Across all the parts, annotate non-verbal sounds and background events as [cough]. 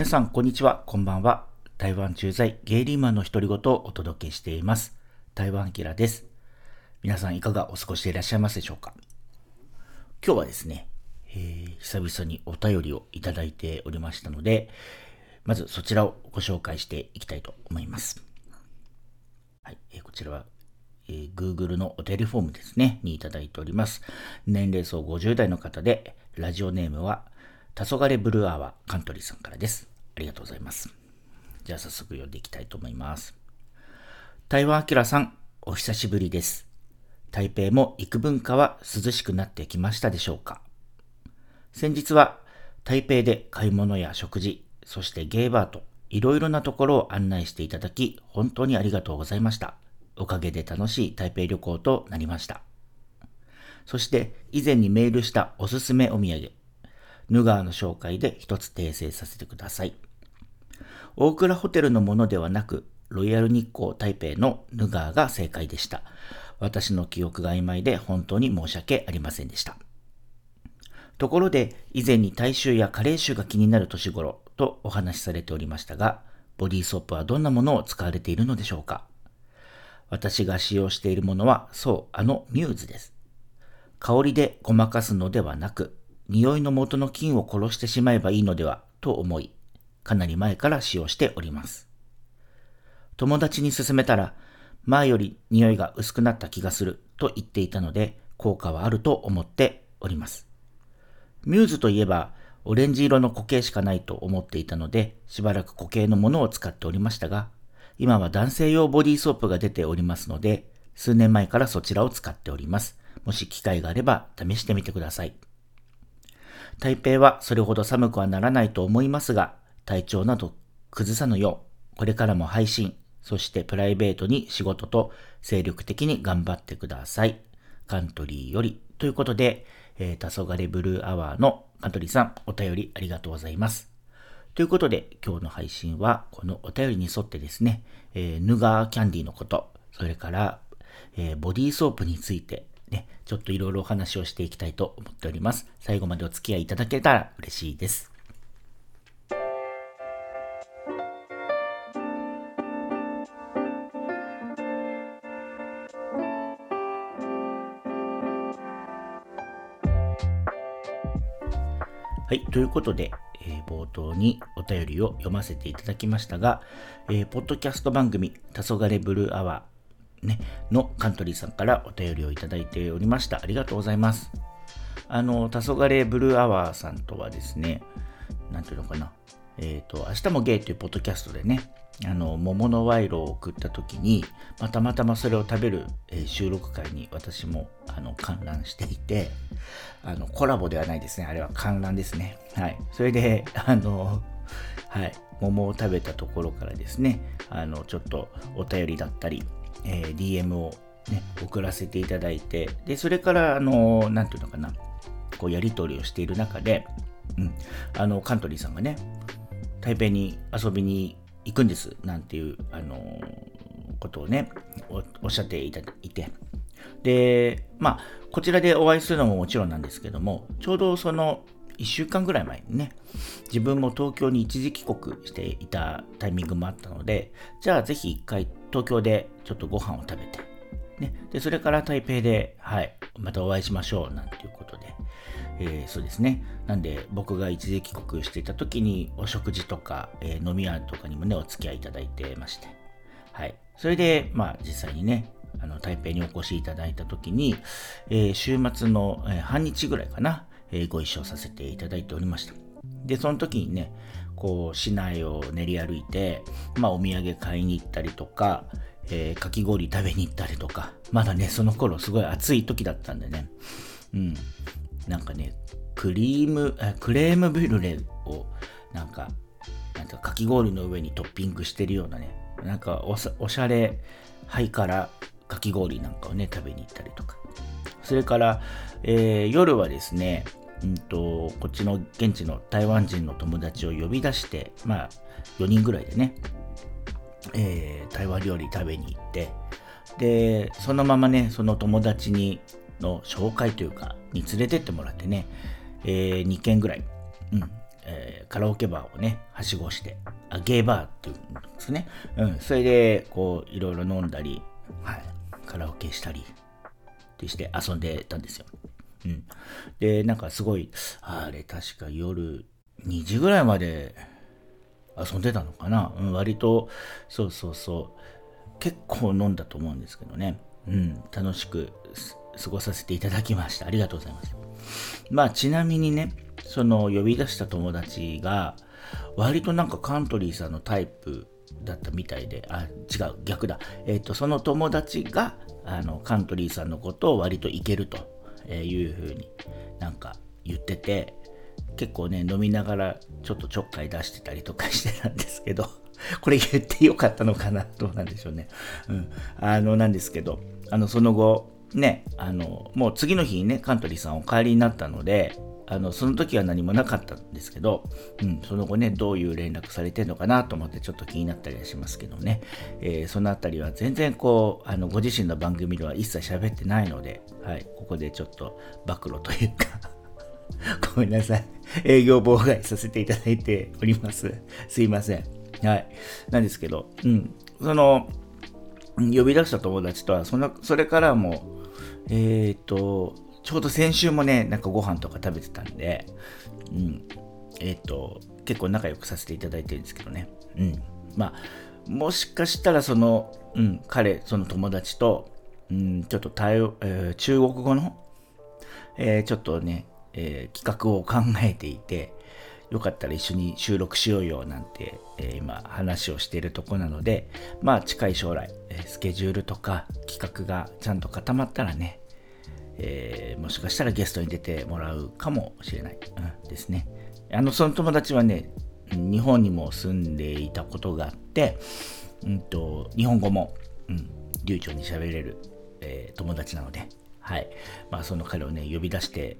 皆さん、こんにちは、こんばんは。台湾駐在ゲイリーマンの独り言をお届けしています。台湾キラです。皆さん、いかがお過ごしでいらっしゃいますでしょうか？今日はですね、えー、久々にお便りをいただいておりましたので、まずそちらをご紹介していきたいと思います。はい、えー、こちらは、えー、Google のお便りフォームですね、にいただいております。年齢層50代の方で、ラジオネームは黄昏ブルーアワーカントリーさんからです。ありがとうございます。じゃあ早速読んでいきたいと思います。台湾明さん、お久しぶりです。台北も幾分かは涼しくなってきましたでしょうか？先日は台北で買い物や食事、そしてゲーバーといろいろなところを案内していただき、本当にありがとうございました。おかげで楽しい台北旅行となりました。そして以前にメールしたおすすめお土産、ヌガーの紹介で一つ訂正させてください。大倉ホテルのものではなく、ロイヤル日光台北のヌガーが正解でした。私の記憶が曖昧で本当に申し訳ありませんでした。ところで、以前に大衆や加齢臭が気になる年頃とお話しされておりましたが、ボディーソープはどんなものを使われているのでしょうか私が使用しているものは、そう、あのミューズです。香りでごまかすのではなく、匂いの元の菌を殺してしまえばいいのではと思い、かなり前から使用しております。友達に勧めたら、前より匂いが薄くなった気がすると言っていたので、効果はあると思っております。ミューズといえば、オレンジ色の固形しかないと思っていたので、しばらく固形のものを使っておりましたが、今は男性用ボディーソープが出ておりますので、数年前からそちらを使っております。もし機会があれば試してみてください。台北はそれほど寒くはならないと思いますが、体調など崩さぬよう、これからも配信、そしてプライベートに仕事と精力的に頑張ってください。カントリーより。ということで、えー、黄昏ブルーアワーのカントリーさん、お便りありがとうございます。ということで、今日の配信は、このお便りに沿ってですね、えー、ヌガーキャンディのこと、それから、えー、ボディーソープについて、ね、ちょっといろいろお話をしていきたいと思っております。最後までお付き合いいただけたら嬉しいです。はい。ということで、えー、冒頭にお便りを読ませていただきましたが、えー、ポッドキャスト番組、黄昏ブルーアワー、ね、のカントリーさんからお便りをいただいておりました。ありがとうございます。あの、黄昏ブルーアワーさんとはですね、なんていうのかな、えっ、ー、と、明日もゲイというポッドキャストでね、あの、桃の賄賂を送った時に、またまたまそれを食べる、えー、収録会に私も、あの、観覧していて、あの、コラボではないですね。あれは観覧ですね。はい。それで、あの、はい、桃を食べたところからですね、あの、ちょっとお便りだったり、えー、DM を、ね、送らせていただいて、で、それから、あの、なんていうのかな、こう、やり取りをしている中で、うん、あの、カントリーさんがね、台北に遊びに行くんです、なんていう、あのことをねお、おっしゃっていただいて、で、まあ、こちらでお会いするのももちろんなんですけども、ちょうどその1週間ぐらい前にね、自分も東京に一時帰国していたタイミングもあったので、じゃあぜひ一回東京でちょっとご飯を食べて、ね、で、それから台北で、はい、またお会いしましょう、なんていうことで、えー、そうですね。なんで、僕が一時帰国していた時に、お食事とか、えー、飲み屋とかにもね、お付き合いいただいてまして、はい。それで、まあ、実際にね、あの、台北にお越しいただいた時に、えー、週末の、え半日ぐらいかな、えご一緒させていただいておりました。で、その時にね、こう、市内を練り歩いて、まあ、お土産買いに行ったりとか、え、かき氷食べに行ったりとか、まだね、その頃すごい暑い時だったんでね、うん、なんかね、クリーム、クレームブリュレを、なんか、なんかかき氷の上にトッピングしてるようなね、なんかおおしゃれハイカラかき氷なんかをね、食べに行ったりとか。それから、えー、夜はですね、うんと、こっちの現地の台湾人の友達を呼び出して、まあ、4人ぐらいでね、えー、台湾料理食べに行って、で、そのままね、その友達に、の紹介というか、に連れてってもらってね、えー、2軒ぐらい、うん、えー、カラオケバーをね、はしごして、あゲーバーっていうんですね。うん、それで、こう、いろいろ飲んだり、はい、カラオケしたり、ってして遊んでたんですよ。うん。で、なんかすごい、あれ確か夜2時ぐらいまで遊んでたのかな。うん、割と、そうそうそう、結構飲んだと思うんですけどね。うん、楽しく過ごさせていただきました。ありがとうございます。まあ、ちなみにね、その呼び出した友達が、割となんかカントリーさんのタイプだったみたいで、あ、違う、逆だ。えっ、ー、と、その友達が、あの、カントリーさんのことを割といけるというふうになんか言ってて、結構ね、飲みながらちょっとちょっかい出してたりとかしてたんですけど、[laughs] これ言ってよかったのかなどうなんでしょうね。うん。あの、なんですけど、あの、その後、ね、あの、もう次の日にね、カントリーさんお帰りになったので、あの、その時は何もなかったんですけど、うん、その後ね、どういう連絡されてるのかなと思ってちょっと気になったりはしますけどね、えー、そのあたりは全然こう、あの、ご自身の番組では一切喋ってないので、はい、ここでちょっと暴露というか [laughs] ごめんなさい。営業妨害させていただいております。すいません。はい。なんですけど、うん。その、呼び出した友達とは、その、それからも、えっ、と、ちょうど先週もね、なんかご飯とか食べてたんで、うん。えっ、と、結構仲良くさせていただいてるんですけどね。うん。まあ、もしかしたらその、うん、彼、その友達と、うん、ちょっと対、えー、中国語の、えー、ちょっとね、えー、企画を考えていて、よかったら一緒に収録しようよなんて、えー、今話をしているとこなので、まあ近い将来、えスケジュールとか企画がちゃんと固まったらね、えー、もしかしたらゲストに出てもらうかもしれない、うん、ですね。あの、その友達はね、日本にも住んでいたことがあって、うんと、日本語も、うん、流暢に喋れる、えー、友達なので、はい。まあ、その彼をね、呼び出して、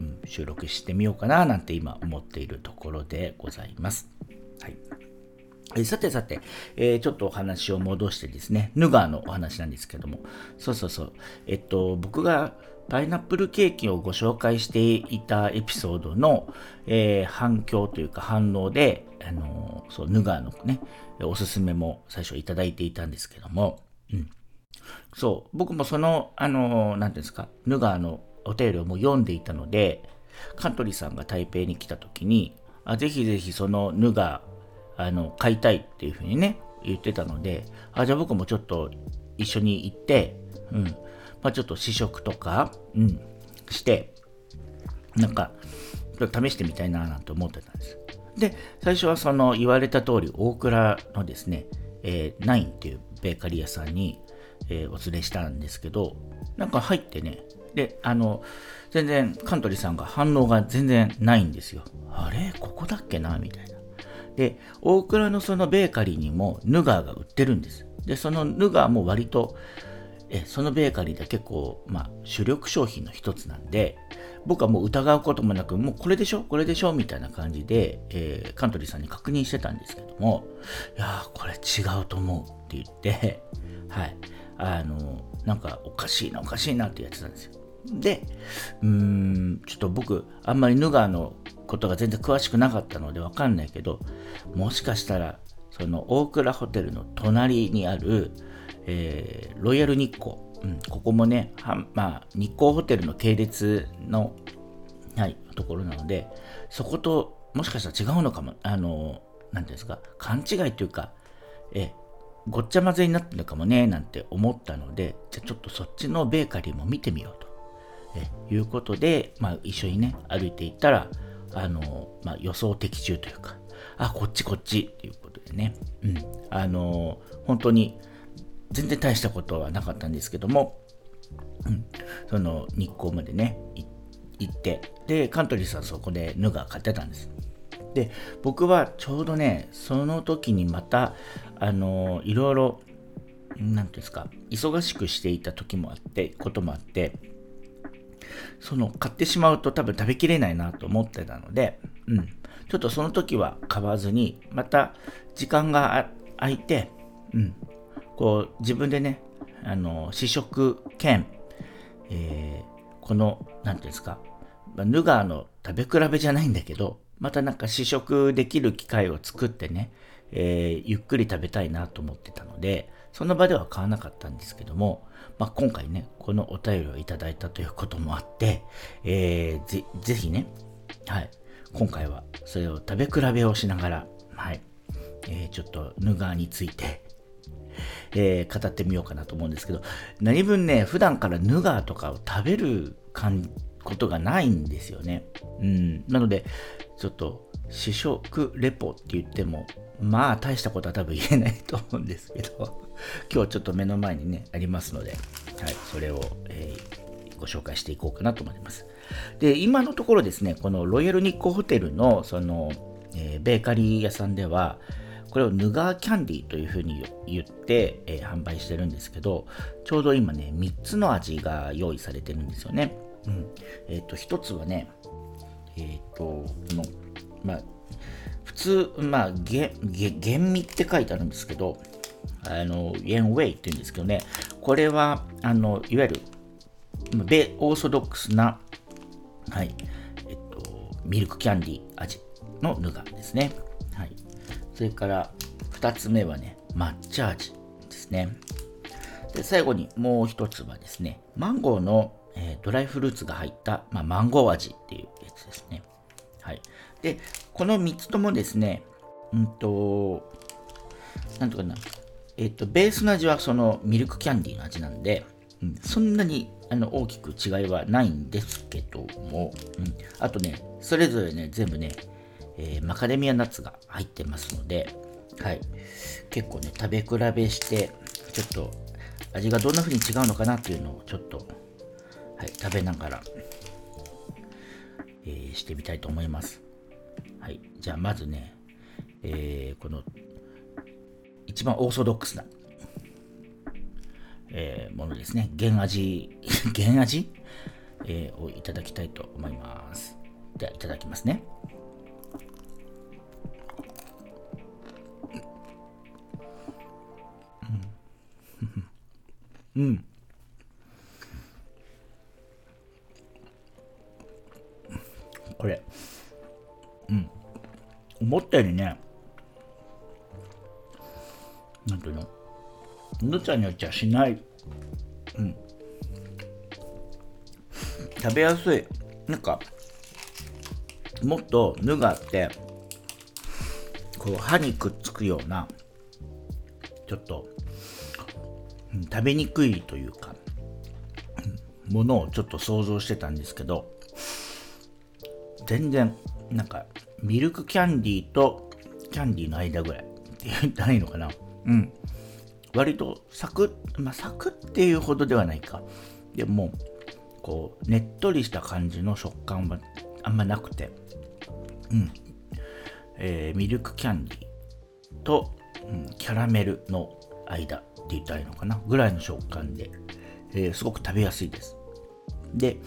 うん、収録してみようかななんて今思っているところでございます。はい。えさてさて、えー、ちょっとお話を戻してですね、ヌガーのお話なんですけども、そうそうそう、えっと、僕がパイナップルケーキをご紹介していたエピソードの、えー、反響というか反応で、あのー、そう、ヌガーのね、おすすめも最初いただいていたんですけども、うん。そう、僕もその、あのー、なんていうんですか、ヌガーのお便りをもう読んでいたので、カントリーさんが台北に来た時に、あぜひぜひそのヌガー、あの、買いたいっていうふうにね、言ってたので、あ、じゃあ僕もちょっと一緒に行って、うん、まあ、ちょっと試食とか、うん、して、なんか、試してみたいななんて思ってたんです。で、最初はその言われた通り、大倉のですね、えー、ナインっていうベーカリー屋さんに、えー、お連れしたんですけど、なんか入ってね、で、あの、全然カントリーさんが反応が全然ないんですよ。あれ？ここだっけな？みたいな。で、大倉のそのベーカリーにもヌガーが売ってるんです。で、そのヌガーも割と、えそのベーカリーで結構、まあ、主力商品の一つなんで、僕はもう疑うこともなく、もうこれでしょ？これでしょ？みたいな感じで、えー、カントリーさんに確認してたんですけども、いやー、これ違うと思うって言って、はい。あの、なんかおかしいな、おかしいなってやってたんですよ。で、うーん、ちょっと僕、あんまりヌガーのことが全然詳しくなかったのでわかんないけど、もしかしたら、その大倉ホテルの隣にある、えー、ロイヤル日光、うん、ここもね、はまあ、日光ホテルの系列の、はい、ところなので、そこともしかしたら違うのかも、あの、なんていうんですか、勘違いというか、え、ごっちゃ混ぜになってるかもね、なんて思ったので、じゃちょっとそっちのベーカリーも見てみようと。えいうことで、まあ、一緒にね、歩いていったら、あの、まあ、予想的中というか、あ、こっちこっちっていうことでね、うん、あの、本当に、全然大したことはなかったんですけども、うん、その日光までね行ってでカントリーさんそこでヌガ買ってたんです。で僕はちょうどねその時にまたあのいろいろ何ていうんですか忙しくしていた時もあってこともあってその買ってしまうと多分食べきれないなと思ってたので、うん、ちょっとその時は買わずにまた時間が空いて、うん、こう自分でねあの試食兼、えー、この何ていうんですかヌガーの食べ比べじゃないんだけどまたなんか試食できる機会を作ってね、えー、ゆっくり食べたいなと思ってたので、その場では買わなかったんですけども、まあ、今回ね、このお便りをいただいたということもあって、えー、ぜぜひね、はい、今回はそれを食べ比べをしながら、はい、えー、ちょっとヌガーについて、えー、語ってみようかなと思うんですけど、何分ね、普段からヌガーとかを食べることがないんですよね。うん。なので、ちょっと試食レポって言っても、まあ大したことは多分言えないと思うんですけど、今日ちょっと目の前にね、ありますので、はい、それを、えー、ご紹介していこうかなと思います。で、今のところですね、このロイヤル日光ホテルの、その、えー、ベーカリー屋さんでは、これをヌガーキャンディーというふうに言って、えー、販売してるんですけど、ちょうど今ね、3つの味が用意されてるんですよね。うん。えっ、ー、と、1つはね、えっ、ー、と、この、まあ、普通、まあ、げ、げ、厳味って書いてあるんですけど、あの、イェンウェイって言うんですけどね、これは、あの、いわゆる、ベオーソドックスな、はい、えっと、ミルクキャンディー味のヌガですね。はい。それから2つ目はね、抹茶味ですね。で最後にもう1つはですね、マンゴーの、えー、ドライフルーツが入った、まあ、マンゴー味っていうやつですね。はい。で、この3つともですね、うんと、なんとかな、えっ、と、ベースの味はそのミルクキャンディーの味なんで、うん、そんなにあの大きく違いはないんですけども、うん、あとね、それぞれね、全部ね、えー、マカデミアナッツが入ってますので、はい、結構ね、食べ比べして、ちょっと味がどんな風に違うのかなっていうのをちょっと、はい、食べながら、えー、してみたいと思います。はい、じゃあまずね、えー、この一番オーソドックスな、えー、ものですね。原味、[laughs] 原味、えー、をいただきたいと思います。では、いただきますね。うん。これ、うん。思ったよりね、なんていうの、ぬちゃぬちゃしない。うん。食べやすい。なんか、もっとぬがあって、こう歯にくっつくような、ちょっと食べにくいというか、ものをちょっと想像してたんですけど、全然、なんか、ミルクキャンディーとキャンディーの間ぐらいって言ったらいいのかな？うん。割とサクッ、まあ、サクッっていうほどではないか。でも、こう、ねっとりした感じの食感はあんまなくて、うん。えー、ミルクキャンディーと、うん、キャラメルの間って言ったらいいのかな？ぐらいの食感で、えー、すごく食べやすいです。で、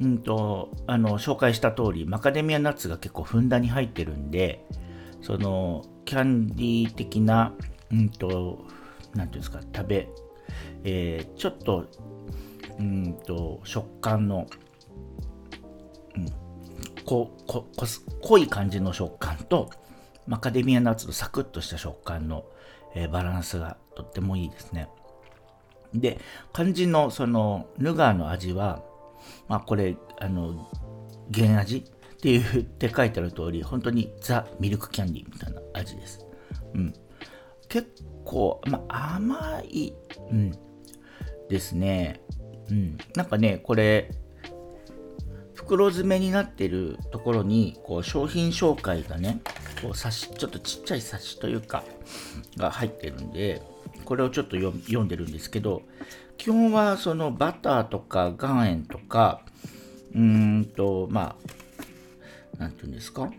うんと、あの、紹介した通り、マカデミアナッツが結構ふんだんに入ってるんで、その、キャンディー的な、うんと、なんていうんですか、食べ、えー、ちょっと、うんと、食感の、うん、ここ濃い感じの食感と、マカデミアナッツのサクッとした食感の、えー、バランスがとってもいいですね。で、肝心のそのヌガーの味は、まあこれ、あの、原味っていうって書いてある通り、本当にザ・ミルクキャンディーみたいな味です。うん。結構、まあ甘い、うん、ですね。うん。なんかね、これ、袋詰めになってるところに、こう、商品紹介がね、こう、冊子、ちょっとちっちゃい冊子というか、が入ってるんで、これをちょっと読んでるんですけど、基本はそのバターとか岩塩とか、うーんと、まあ、なんていうんですか？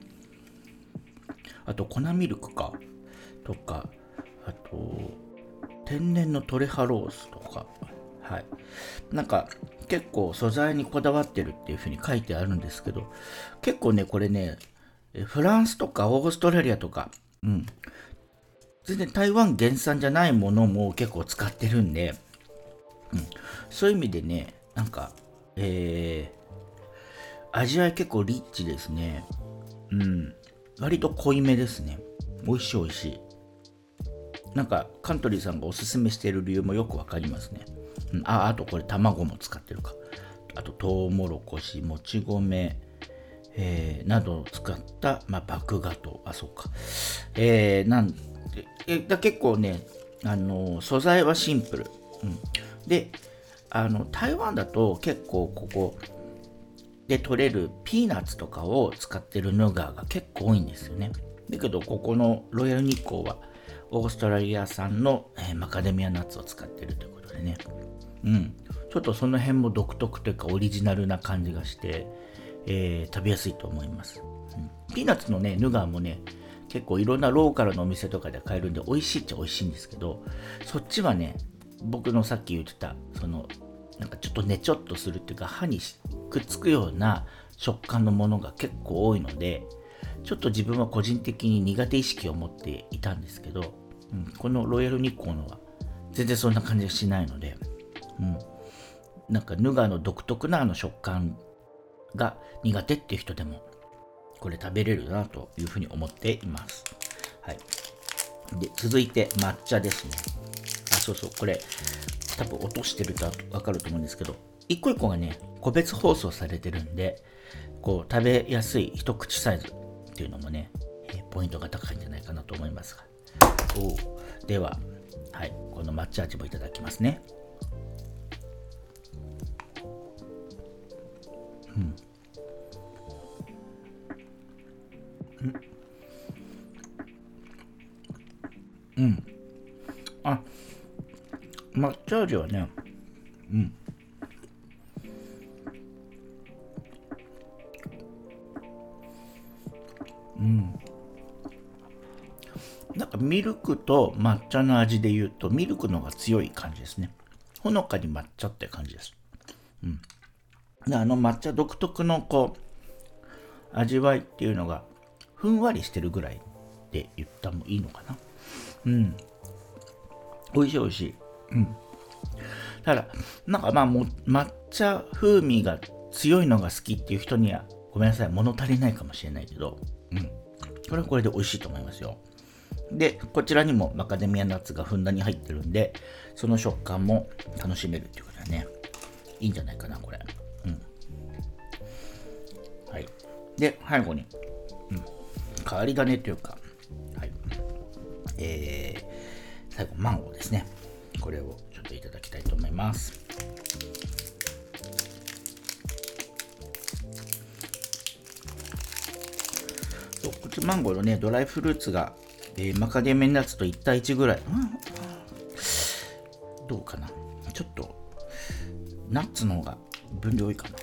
あと粉ミルクか、とか、あと、天然のトレハロースとか、はい。なんか、結構素材にこだわってるっていうふうに書いてあるんですけど、結構ね、これね、フランスとかオーストラリアとか、うん、全然台湾原産じゃないものも結構使ってるんで、うん、そういう意味でね、なんか、えー、味わい結構リッチですね。うん。割と濃いめですね。美味しい美味しい。なんかカントリーさんがおすすめしている理由もよくわかりますね、うん、ああとこれ卵も使ってるか。あとトウモロコシもち米えー、などを使った、まあ、麦芽と。あそうか。えー、なんでえだ結構ねあの素材はシンプル、うん、であの台湾だと結構ここで取れるピーナッツとかを使ってるヌガーが結構多いんですよね。だけどここのロイヤル日光はオーストラリア産の、えー、マカデミアナッツを使ってるということでね。うん。ちょっとその辺も独特というかオリジナルな感じがして、えー、食べやすいと思います、うん、ピーナッツのねヌガーもね結構いろんなローカルのお店とかで買えるんで美味しいっちゃ美味しいんですけどそっちはね僕のさっき言ってたそのなんかちょっとねちょっとするっていうか歯にくっつくような食感のものが結構多いのでちょっと自分は個人的に苦手意識を持っていたんですけど、うん、このロイヤル日光のは全然そんな感じがしないので、うん、なんかヌガの独特なあの食感が苦手っていう人でもこれ食べれるなというふうに思っています。はい。で、続いて抹茶ですね。あ、そうそう、これ多分落としてるとわかると思うんですけど、一個一個がね、個別包装されてるんで、こう食べやすい一口サイズっていうのもね、えポイントが高いんじゃないかなと思いますが。おでは、はい、この抹茶味もいただきますね。うん。うん。あ、抹茶味はね、うん。なんかミルクと抹茶の味で言うと、ミルクの方が強い感じですね。ほのかに抹茶って感じです。うん。であの抹茶独特のこう、味わいっていうのが、ふんわりしてるぐらいで言ったもいいのかな。うん。美味しい美味しい。うん。ただ、なんかまあも、抹茶風味が強いのが好きっていう人には、ごめんなさい、物足りないかもしれないけど、うん。これはこれで美味しいと思いますよ。で、こちらにもマカデミアナッツがふんだんに入ってるんで、その食感も楽しめるっていうことはね、いいんじゃないかな、これ。うん。はい。で、最後に、うん。変わり種というか、はい。えー、最後、マンゴーですね。これをちょっといただきたいと思います。マンゴーのね、ドライフルーツが、えー、マカデミアナッツと1対1ぐらい。うん、どうかなちょっと、ナッツの方が分量多いかな。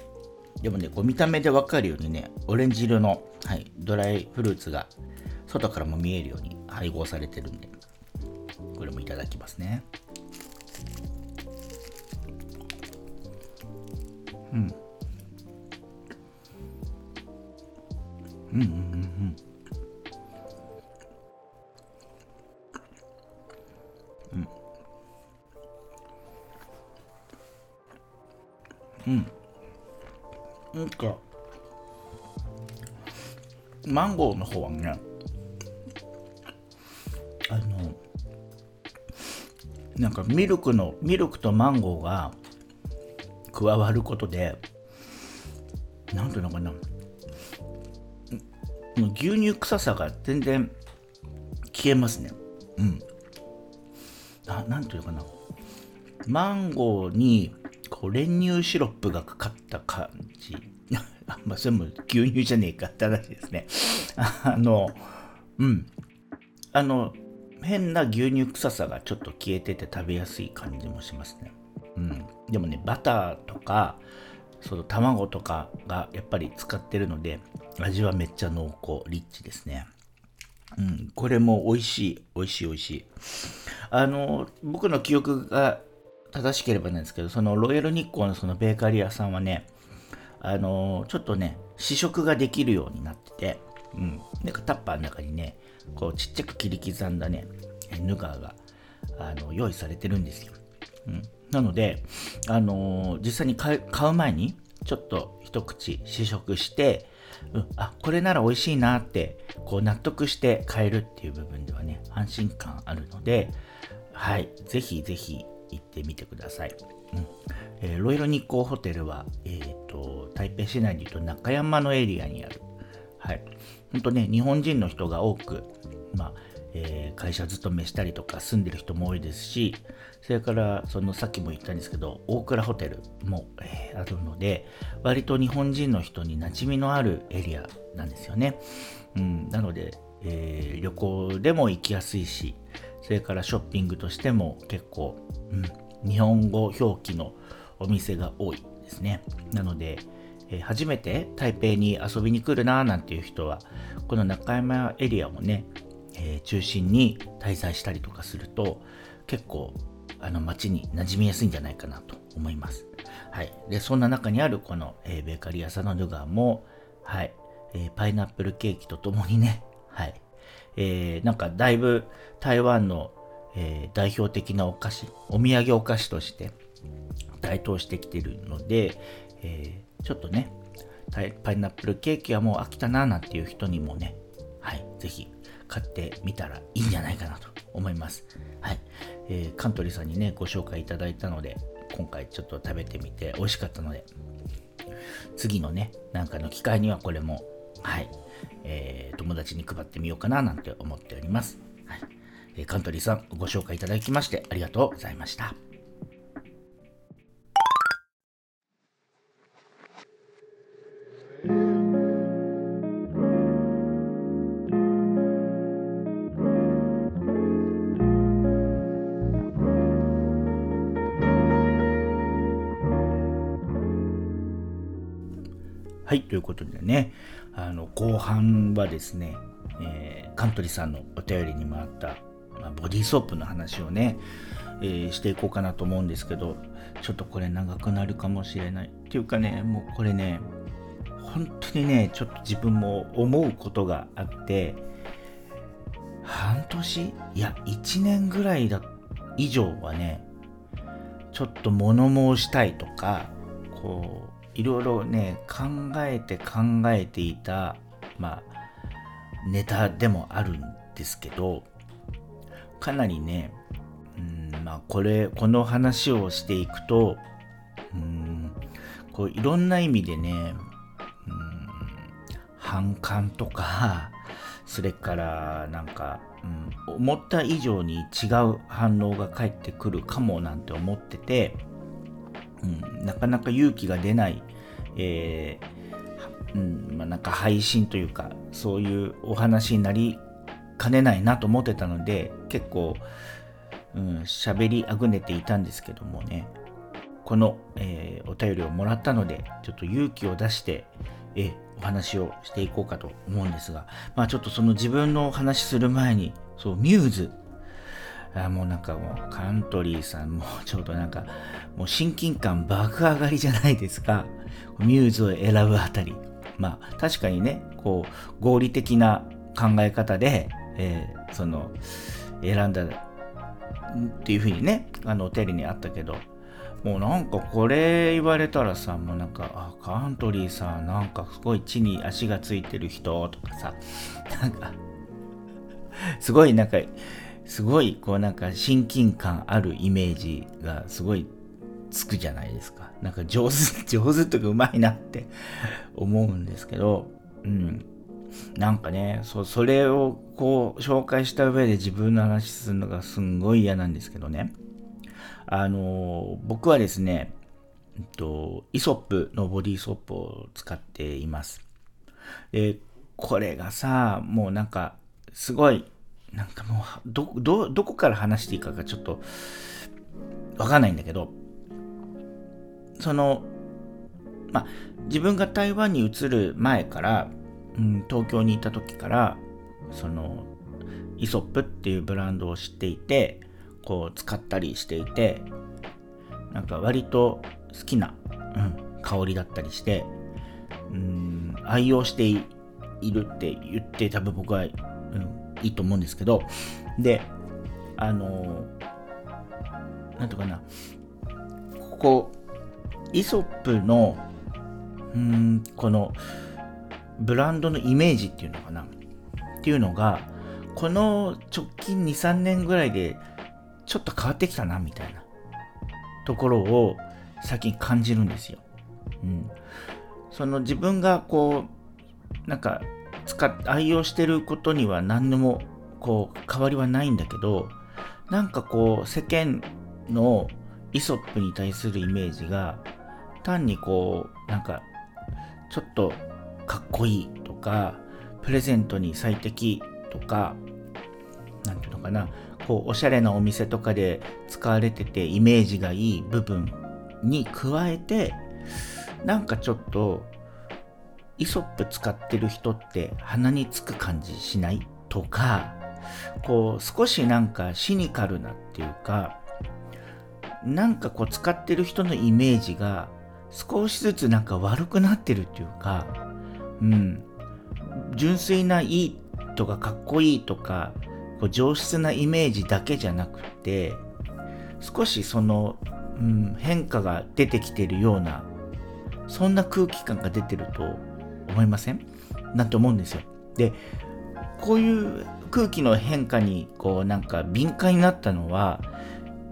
でもね、こう見た目でわかるようにね、オレンジ色の、はい、ドライフルーツが外からも見えるように配合されてるんで、これもいただきますね。うん。うんうんうんうん。うん。なんか、マンゴーの方はね、あの、なんかミルクの、ミルクとマンゴーが加わることで、なんていうのかな、牛乳臭さが全然消えますね。うん。あ、なんていうのかな。マンゴーにこう練乳シロップがかかった感じ。[laughs] まあ、それも牛乳じゃねえかって話ですね。[laughs] あの、うん。あの、変な牛乳臭さがちょっと消えてて食べやすい感じもしますね。うん。でもね、バターとか、その卵とかがやっぱり使ってるので、味はめっちゃ濃厚、リッチですね。うん、これも美味しい、美味しい、美味しい。あの、僕の記憶が正しければなんですけど、そのロイヤル日光のそのベーカリー屋さんはね、あのちょっとね、試食ができるようになってて、うん、なんかタッパーの中にね、こうちっちゃく切り刻んだね、ヌガーがあの用意されてるんですよ。うん、なので、あのー、実際に買う前にちょっと一口試食して、うん、あ、これなら美味しいなって、こう納得して買えるっていう部分ではね、安心感あるので、はい、ぜひぜひ行ってみてください。うんえー、ロイロ日光ホテルは、えーと、台北市内でいうと中山のエリアにある、はい、本当ね、日本人の人が多く、まあえー、会社勤めしたりとか住んでる人も多いですし、それからそのさっきも言ったんですけど、大倉ホテルも、えー、あるので、割と日本人の人に馴染みのあるエリアなんですよね。うん、なので、えー、旅行でも行きやすいし、それからショッピングとしても結構、うん、日本語表記のお店が多いですね。なので、えー、初めて台北に遊びに来るなーなんていう人は、この中山エリアもね、えー、中心に滞在したりとかすると、結構あの街に馴染みやすいんじゃないかなと思います。はい。で、そんな中にあるこの、えー、ベーカリーサのヌガーも、はい、えー、パイナップルケーキとともにね、はい、えー、なんかだいぶ台湾の、えー、代表的なお菓子、お土産お菓子として台頭してきてるので、えー、ちょっとね、パイナップルケーキはもう飽きたななんていう人にもね、はい、ぜひ買ってみたらいいんじゃないかなと思います。はい。えー、カントリーさんにね、ご紹介いただいたので、今回ちょっと食べてみて美味しかったので、次のね、なんかの機会にはこれも、はい、えー、友達に配ってみようかななんて思っております。はいえー、カントリーさん、ご紹介いただきましてありがとうございました。はい、ということでね、半はですね、えー、カントリーさんのお便りにもあった、まあ、ボディーソープの話をね、えー、していこうかなと思うんですけど、ちょっとこれ長くなるかもしれない。っていうかね、もうこれね、本当にね、ちょっと自分も思うことがあって、半年？いや、1年ぐらいだ以上はね、ちょっと物申したいとか、こう、いろいろね考えて考えていたまあネタでもあるんですけどかなりねうんまあこれこの話をしていくとうんこういろんな意味でねうん反感とかそれからなんか、うん、思った以上に違う反応が返ってくるかもなんて思っててうん、なかなか勇気が出ない、えー、うんまあ、なんか配信というかそういうお話になりかねないなと思ってたので結構喋、うん、りあぐねていたんですけどもねこの、えー、お便りをもらったのでちょっと勇気を出して、え、お話をしていこうかと思うんですがまあちょっとその自分のお話する前にそうミューズあもうなんかもうカントリーさん [laughs] もちょうどなんかもう親近感爆上がりじゃないですか。ミューズを選ぶあたり。まあ確かにね、こう合理的な考え方で、えー、その選んだっていうふうにね、あのお便りにあったけど、もうなんかこれ言われたらさ、もうなんか、あ、カントリーさ、なんかすごい地に足がついてる人とかさ、なんか、すごいなんか、すごいこうなんか親近感あるイメージがすごいつくじゃないですか。なんか上手、[laughs] 上手とかうまいなって思うんですけど、うん。なんかね、そそれをこう紹介した上で自分の話するのがすんごい嫌なんですけどね。あの、僕はですね、えっと、イソップのボディーソープを使っています。で、これがさ、もうなんか、すごいなんかもう、ど、ど、どこから話していいかがちょっと、わかんないんだけど、その、まあ、自分が台湾に移る前から、うん、東京にいた時から、その、イソップっていうブランドを知っていて、こう使ったりしていて、なんか割と好きな、うん、香りだったりして、うん、愛用しているって言って多分僕は、うん、いいと思うんですけど、で、あの、なんとかな、ここ、イソップの、うん、この、ブランドのイメージっていうのかな？っていうのがこの直近23年ぐらいでちょっと変わってきたなみたいな。ところを最近感じるんですよ。うん、その自分がこうなんか使っ愛用してることには何でもこう変わりはないんだけどなんかこう世間のイソップに対するイメージが単にこうなんかちょっとかっこいいとかプレゼントに最適とか何ていうのかなこうおしゃれなお店とかで使われててイメージがいい部分に加えてなんかちょっとイソップ使ってる人って鼻につく感じしないとかこう少しなんかシニカルなっていうかなんかこう使ってる人のイメージが少しずつなんか悪くなってるっていうかうん純粋ないいとかかっこいいとかこう上質なイメージだけじゃなくて少しその、うん、変化が出てきてるようなそんな空気感が出てると思いません？なんて思うんですよ。でこういう空気の変化にこうなんか敏感になったのは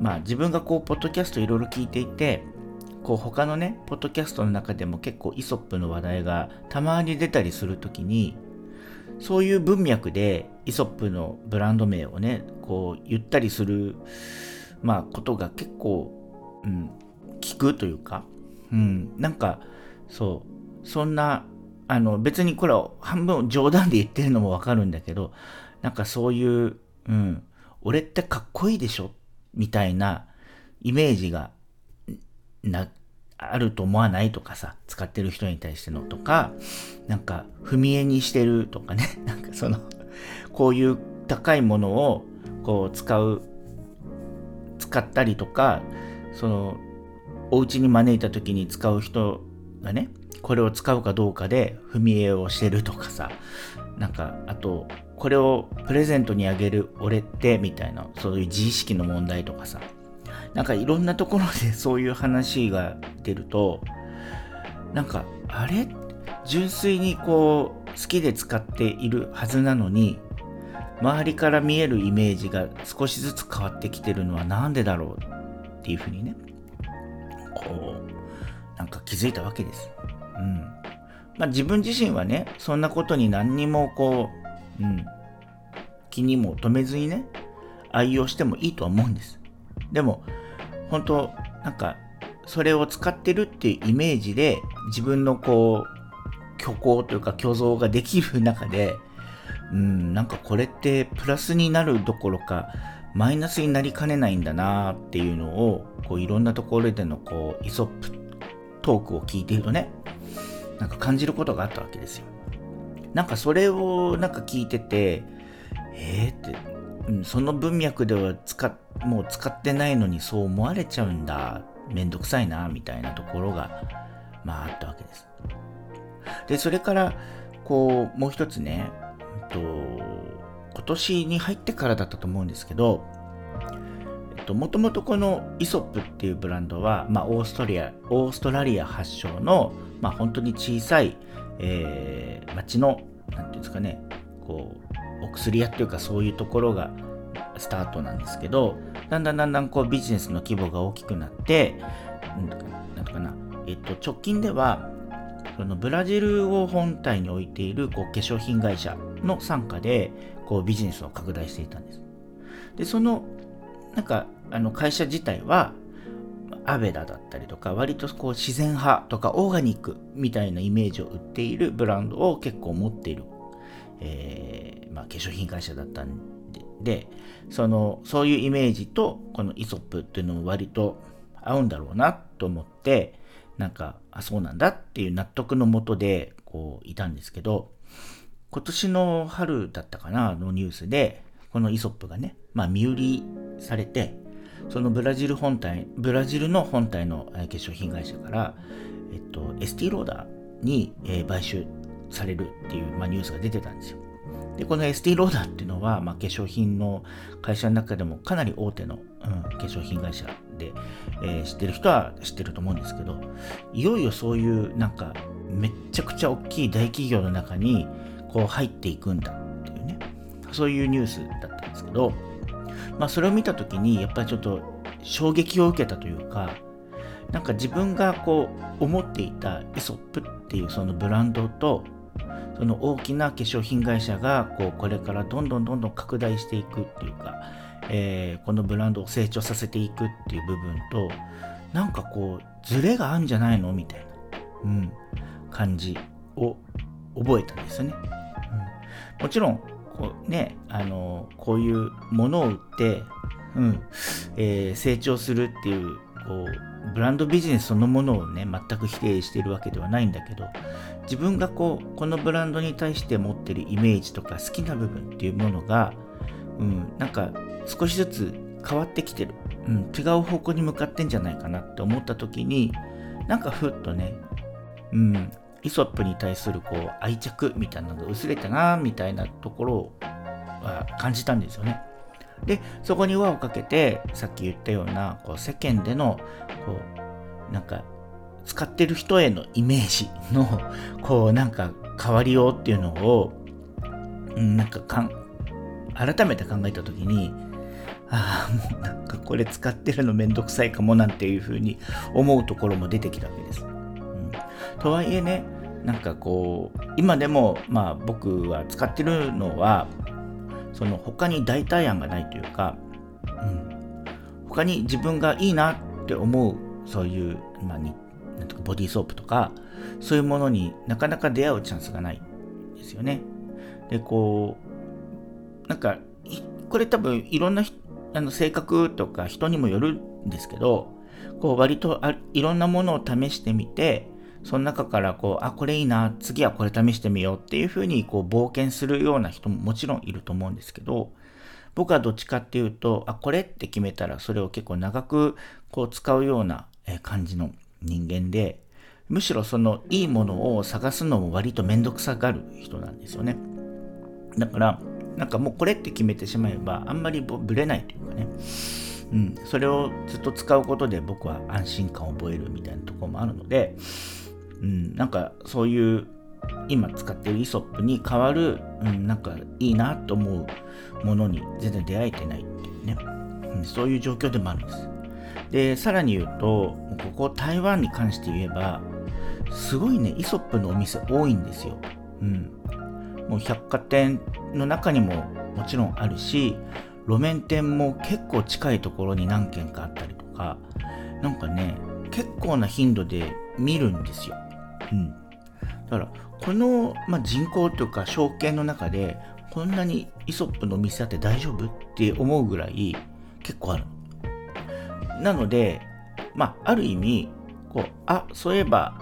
まあ自分がこうポッドキャストいろいろ聞いていてこう他のねポッドキャストの中でも結構イソップの話題がたまに出たりする時にそういう文脈でイソップのブランド名をねこう言ったりするまあことが結構、うん、聞くというか、うん、なんかそうそんなあの別にこれは半分冗談で言ってるのもわかるんだけどなんかそういう、うん、俺ってかっこいいでしょ？みたいなイメージがなあると思わないとかさ、使ってる人に対してのとか、なんか、踏み絵にしてるとかね、[laughs] なんかその、こういう高いものを、こう、使う、使ったりとか、その、お家に招いた時に使う人がね、これを使うかどうかで踏み絵をしてるとかさ、なんか、あと、これをプレゼントにあげる俺ってみたいな、そういう自意識の問題とかさ、なんかいろんなところで [laughs] そういう話が出ると、なんか、あれ？純粋にこう、好きで使っているはずなのに、周りから見えるイメージが少しずつ変わってきてるのは何でだろうっていうふうにね、こう、なんか気づいたわけです。うん。まあ自分自身はね、そんなことに何にもこう、うん、気にも留めずにね、愛用してもいいとは思うんです。でも、本当なんかそれを使ってるっていうイメージで自分のこう虚構というか虚像ができる中でうんなんかこれってプラスになるどころかマイナスになりかねないんだなっていうのをこういろんなところでのこうイソップトークを聞いているとねなんか感じることがあったわけですよ。なんかそれをなんか聞いててえーって、その文脈では使っもう使ってないのにそう思われちゃうんだ。めんどくさいなみたいなところがまああったわけです。でそれからこうもう一つね、えっと、今年に入ってからだったと思うんですけどもともとこのイソップっていうブランドは、まあ、オーストリアオーストラリア発祥の、まあ、本当に小さい、えー、町の何ていうんですかねこうお薬屋っていうかそういうところがスタートなんですけどだんだんだんだんこうビジネスの規模が大きくなってなんかな、えっと、直近ではそのブラジルを本体に置いているこう化粧品会社の傘下でこうビジネスを拡大していたんです。でそのなんかあの会社自体はアベダだったりとか割とこう自然派とかオーガニックみたいなイメージを売っているブランドを結構持っている、えーまあ、化粧品会社だったんで、その、そういうイメージと、このイソップっていうのも割と合うんだろうなと思って、なんか、あ、そうなんだっていう納得のもとで、こう、いたんですけど、今年の春だったかな、のニュースで、このイソップがね、まあ、身売りされて、そのブラジル本体、ブラジルの本体の化粧品会社から、えっと、エスティローダーに、えー、買収されるっていう、まあ、ニュースが出てたんですよ。で、このエスティローダーっていうのは、まあ、化粧品の会社の中でもかなり大手の、うん、化粧品会社で、えー、知ってる人は知ってると思うんですけど、いよいよそういうなんかめっちゃくちゃ大きい大企業の中にこう入っていくんだっていうねそういうニュースだったんですけど、まあ、それを見た時にやっぱりちょっと衝撃を受けたというかなんか自分がこう思っていたイソップっていうそのブランドとその大きな化粧品会社がこうこれからどんどんどんどん拡大していくっていうか、えー、このブランドを成長させていくっていう部分となんかこうズレがあるんじゃないのみたいな、うん、感じを覚えたんですよね。うん、もちろんこうねあのこういうものを売って、うんえー、成長するっていうこうブランドビジネスそのものをね全く否定しているわけではないんだけど自分がこうこのブランドに対して持ってるイメージとか好きな部分っていうものが、うん、なんか少しずつ変わってきてる、うん、違う方向に向かってんじゃないかなって思った時になんかふっとね、うん、イソップに対するこう愛着みたいなのが薄れたなみたいなところは感じたんですよね。でそこに輪をかけてさっき言ったようなこう世間でのこうなんか使ってる人へのイメージのこうなんか変わりようっていうのを、なんかかん改めて考えた時にああもうなんかこれ使ってるのめんどくさいかもなんていうふうに思うところも出てきたわけです。うん、とはいえねなんかこう今でもまあ僕は使ってるのはその他に代替案がないというか、うん、他に自分がいいなって思うそういう、まあ、になんとかボディーソープとかそういうものになかなか出会うチャンスがないですよね。でこうなんかこれ多分いろんなあの性格とか人にもよるんですけどこう割とあいろんなものを試してみてその中からこう、あ、これいいな、次はこれ試してみようっていうふうにこう冒険するような人ももちろんいると思うんですけど、僕はどっちかっていうと、あ、これって決めたらそれを結構長くこう使うような感じの人間で、むしろそのいいものを探すのも割とめんどくさがる人なんですよね。だから、なんかもうこれって決めてしまえば、あんまりぶれないというかね。うん、それをずっと使うことで僕は安心感を覚えるみたいなところもあるので、うん、なんかそういう今使ってるイソップに代わる、うん、なんかいいなと思うものに全然出会えてないっていうね、うん、そういう状況でもあるんです。で、さらに言うと、ここ台湾に関して言えば、すごいね、イソップのお店多いんですよ。うん。もう百貨店の中にももちろんあるし、路面店も結構近いところに何軒かあったりとか、なんかね、結構な頻度で見るんですよ。うん。だから、この、まあ、人口というか証券の中で、こんなにイソップの店あって大丈夫って思うぐらい結構ある。なので、まあ、ある意味、こう、あ、そういえば、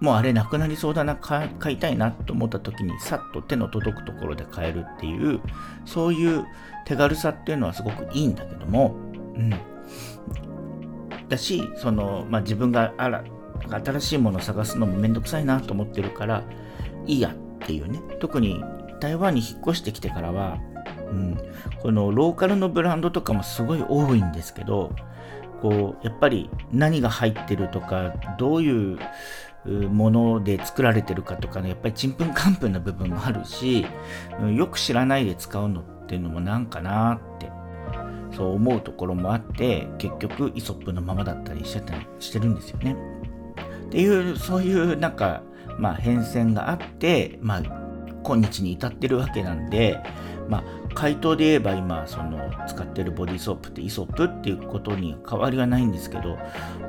もうあれなくなりそうだな、買いたいなと思った時に、さっと手の届くところで買えるっていう、そういう手軽さっていうのはすごくいいんだけども、うん。だし、その、まあ、自分があら新しいものを探すのもめんどくさいなと思ってるからいいやっていうね特に台湾に引っ越してきてからは、うん、このローカルのブランドとかもすごい多いんですけどこうやっぱり何が入ってるとかどういうもので作られてるかとかねやっぱりちんぷんかんぷんな部分もあるし、うん、よく知らないで使うのっていうのもなんかなってそう思うところもあって結局イソップのままだったりしてたりしてるんですよね。っていうそういうなんか、まあ、変遷があって、まあ、今日に至ってるわけなんで、まあ、回答で言えば今その使ってるボディーソープってイソップっていうことに変わりはないんですけど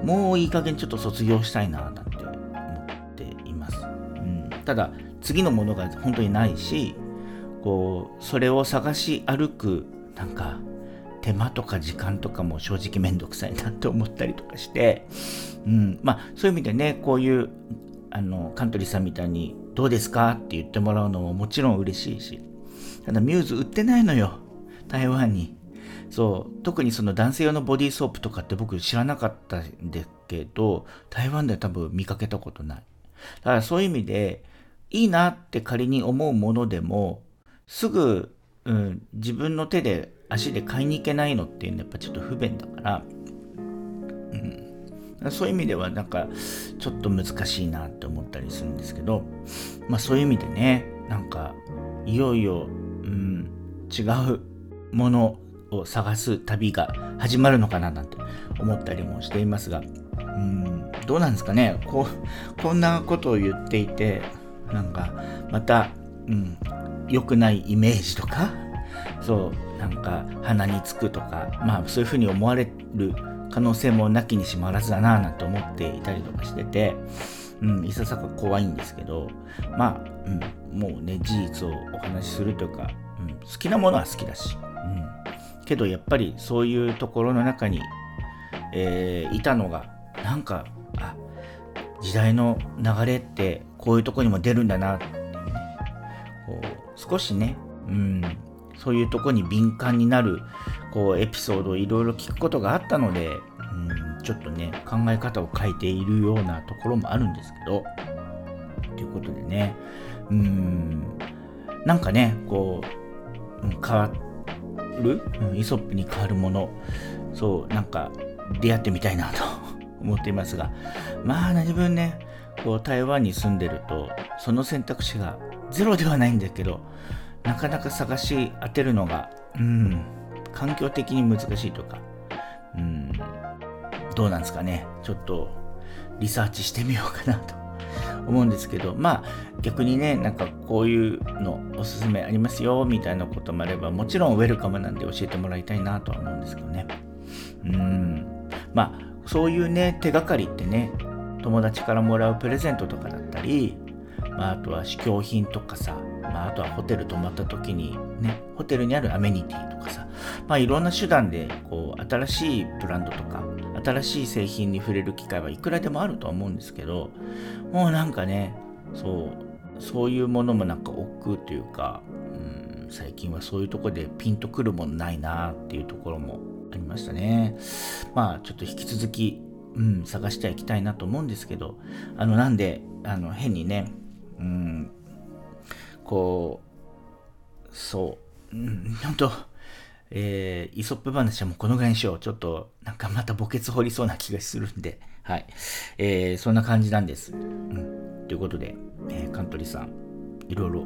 もういい加減ちょっと卒業したいななんて思っています、うん、ただ次のものが本当にないしこうそれを探し歩くなんか手間とか時間とかも正直めんどくさいなって思ったりとかして、うん、まあそういう意味でね、こういうあのカントリーさんみたいにどうですかって言ってもらうのももちろん嬉しいし、ただミューズ売ってないのよ、台湾に。そう、特にその男性用のボディーソープとかって僕知らなかったんですけど、台湾では多分見かけたことない。だからそういう意味で、いいなって仮に思うものでも、すぐ、うん、自分の手で足で買いに行けないのっていうのはやっぱちょっと不便だから、うん、そういう意味ではなんかちょっと難しいなって思ったりするんですけど、まあそういう意味でね、なんかいよいよ、うん、違うものを探す旅が始まるのかななんて思ったりもしていますが、うん、どうなんですかね。こう、こんなことを言っていて、なんかまた、うん、良くないイメージとか、そう、なんか鼻につくとか、まあそういうふうに思われる可能性もなきにしもあらずだななんて思っていたりとかしてて、うん、いささか怖いんですけど、まあ、うん、もうね、事実をお話しするというか、うん、好きなものは好きだし、うん、けどやっぱりそういうところの中に、えー、いたのが、なんか、あ、時代の流れってこういうとこにも出るんだなってね、こう少しね、うん、そういうとこに敏感になるこうエピソードをいろいろ聞くことがあったので、うん、ちょっとね考え方を変えているようなところもあるんですけどということでねうんなんかねこう、変わる、うん、イソップに変わるものそうなんか出会ってみたいなと [laughs] 思っていますがまあ何分ねこう台湾に住んでるとその選択肢がゼロではないんだけどなかなか探し当てるのがうん環境的に難しいとか、うん、どうなんですかね。ちょっとリサーチしてみようかなと [laughs] 思うんですけど、まあ逆にね、なんかこういうのおすすめありますよみたいなこともあれば、もちろんウェルカムなんで教えてもらいたいなとは思うんですけどね。うん。まあそういうね、手がかりってね、友達からもらうプレゼントとかだったり、まあ、あとは試供品とかさ、まあ、あとはホテル泊まった時にね、ホテルにあるアメニティとかさ、まあ、いろんな手段でこう新しいブランドとか新しい製品に触れる機会はいくらでもあるとは思うんですけどもうなんかねそうそういうものもなんか億劫というか、うん、最近はそういうとこでピンとくるものないなっていうところもありましたね。まあちょっと引き続き、うん、探していきたいなと思うんですけどあのなんであの変にねうんこうそううん本当えー、イソップ話はもうこのぐらいにしよう。ちょっと、なんかまた墓穴掘りそうな気がするんで、[laughs] はい。えー、そんな感じなんです。うん。ということで、えー、カントリーさん、いろいろ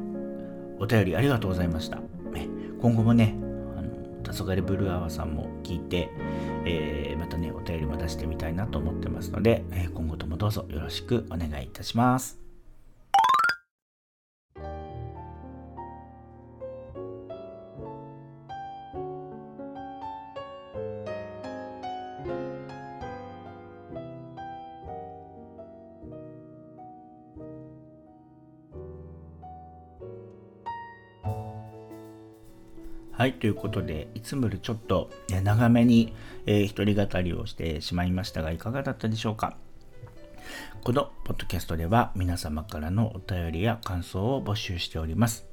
お便りありがとうございました。ね、今後もね、あの、黄昏ブルーアワーさんも聞いて、えー、またね、お便りも出してみたいなと思ってますので、え、今後ともどうぞよろしくお願いいたします。はい、ということで、いつもよりちょっと長めに、えー、一人語りをしてしまいましたが、いかがだったでしょうか？このポッドキャストでは皆様からのお便りや感想を募集しております。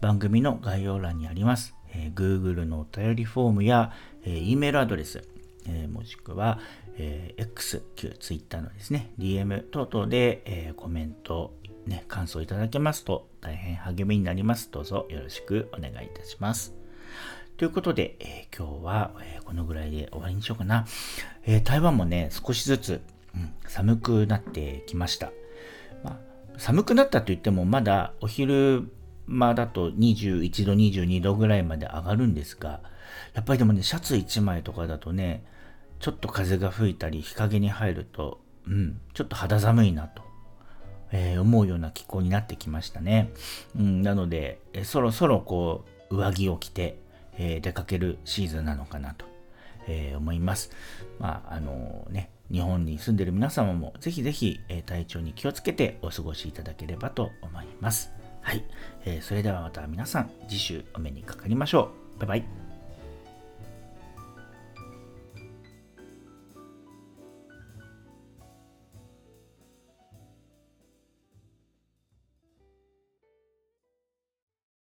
番組の概要欄にあります、えー、Google のお便りフォームや、えー、E メールアドレス、えー、もしくは、えー、X、旧 Twitter のですね、DM 等々で、えー、コメント、ね、感想いただけますと大変励みになります。どうぞよろしくお願いいたします。ということで、えー、今日は、えー、このぐらいで終わりにしようかな。えー、台湾もね、少しずつ、うん、寒くなってきました。まあ、寒くなったといっても、まだお昼間だと21度、22度ぐらいまで上がるんですが、やっぱりでもね、シャツ1枚とかだとね、ちょっと風が吹いたり、日陰に入ると、うん、ちょっと肌寒いなと。えー、思うような気候になってきましたね。うん、なので、えそろそろこう、上着を着て、えー、出かけるシーズンなのかなと、えー、思います。まあ、あのね、日本に住んでる皆様もぜひぜひ、えー、体調に気をつけてお過ごしいただければと思います。はい。えー、それではまた皆さん、次週お目にかかりましょう。バイバイ。